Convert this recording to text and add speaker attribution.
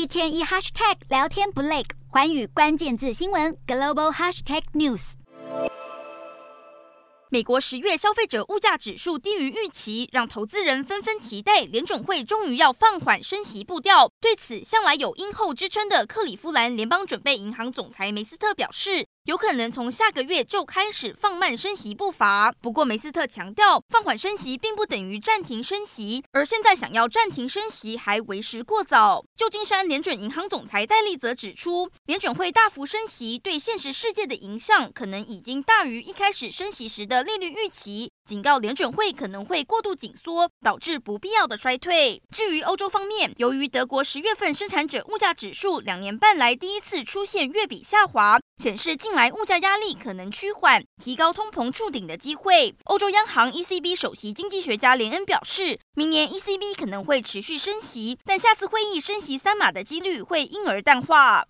Speaker 1: 一天一 hashtag 聊天不累，环宇关键字新闻 global hashtag news。
Speaker 2: 美国十月消费者物价指数低于预期，让投资人纷纷期待联准会终于要放缓升息步调。对此，向来有鹰后之称的克里夫兰联邦准备银行总裁梅斯特表示，有可能从下个月就开始放慢升息步伐。不过，梅斯特强调，放缓升息并不等于暂停升息，而现在想要暂停升息还为时过早。旧金山联准银行总裁戴利则指出，联准会大幅升息对现实世界的影响可能已经大于一开始升息时的利率预期，警告联准会可能会过度紧缩，导致不必要的衰退。至于欧洲方面，由于德国十月份生产者物价指数两年半来第一次出现月比下滑，显示近来。物价压力可能趋缓，提高通膨触顶的机会。欧洲央行 ECB 首席经济学家连恩表示，明年 ECB 可能会持续升息，但下次会议升息三码的几率会因而淡化。